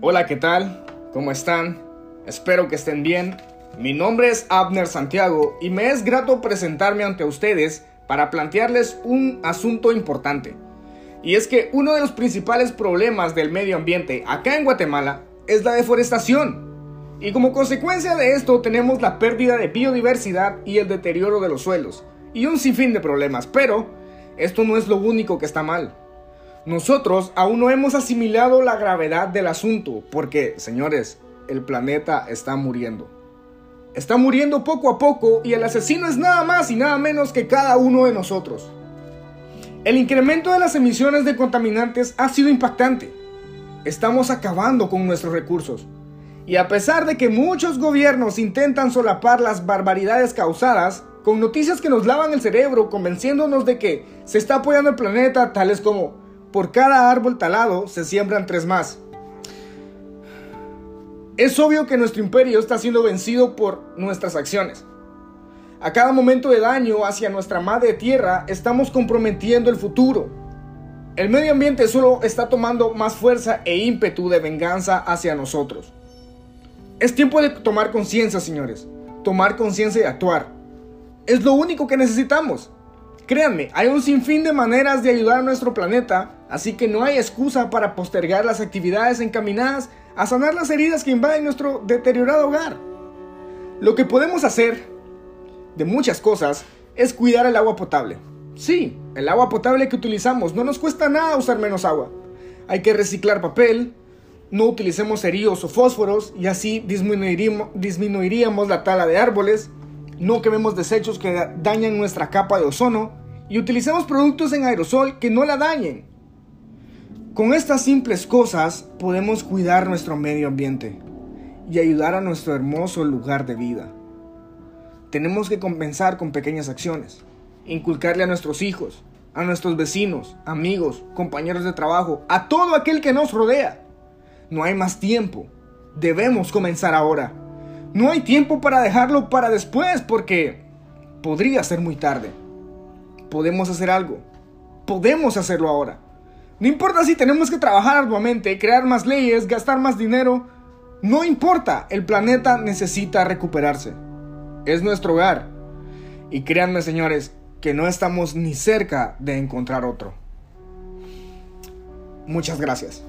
Hola, ¿qué tal? ¿Cómo están? Espero que estén bien. Mi nombre es Abner Santiago y me es grato presentarme ante ustedes para plantearles un asunto importante. Y es que uno de los principales problemas del medio ambiente acá en Guatemala es la deforestación. Y como consecuencia de esto tenemos la pérdida de biodiversidad y el deterioro de los suelos. Y un sinfín de problemas. Pero esto no es lo único que está mal. Nosotros aún no hemos asimilado la gravedad del asunto porque, señores, el planeta está muriendo. Está muriendo poco a poco y el asesino es nada más y nada menos que cada uno de nosotros. El incremento de las emisiones de contaminantes ha sido impactante. Estamos acabando con nuestros recursos. Y a pesar de que muchos gobiernos intentan solapar las barbaridades causadas, con noticias que nos lavan el cerebro convenciéndonos de que se está apoyando el planeta, tales como por cada árbol talado se siembran tres más. Es obvio que nuestro imperio está siendo vencido por nuestras acciones. A cada momento de daño hacia nuestra madre tierra estamos comprometiendo el futuro. El medio ambiente solo está tomando más fuerza e ímpetu de venganza hacia nosotros. Es tiempo de tomar conciencia, señores. Tomar conciencia y actuar. Es lo único que necesitamos. Créanme, hay un sinfín de maneras de ayudar a nuestro planeta, así que no hay excusa para postergar las actividades encaminadas a sanar las heridas que invaden nuestro deteriorado hogar. Lo que podemos hacer, de muchas cosas, es cuidar el agua potable. Sí, el agua potable que utilizamos no nos cuesta nada usar menos agua. Hay que reciclar papel, no utilicemos cerillos o fósforos y así disminuiríamos, disminuiríamos la tala de árboles, no quememos desechos que dañan nuestra capa de ozono y utilicemos productos en aerosol que no la dañen. Con estas simples cosas podemos cuidar nuestro medio ambiente y ayudar a nuestro hermoso lugar de vida. Tenemos que compensar con pequeñas acciones, inculcarle a nuestros hijos, a nuestros vecinos, amigos, compañeros de trabajo, a todo aquel que nos rodea. No hay más tiempo. Debemos comenzar ahora. No hay tiempo para dejarlo para después porque podría ser muy tarde. Podemos hacer algo. Podemos hacerlo ahora. No importa si tenemos que trabajar arduamente, crear más leyes, gastar más dinero. No importa, el planeta necesita recuperarse. Es nuestro hogar. Y créanme señores, que no estamos ni cerca de encontrar otro. Muchas gracias.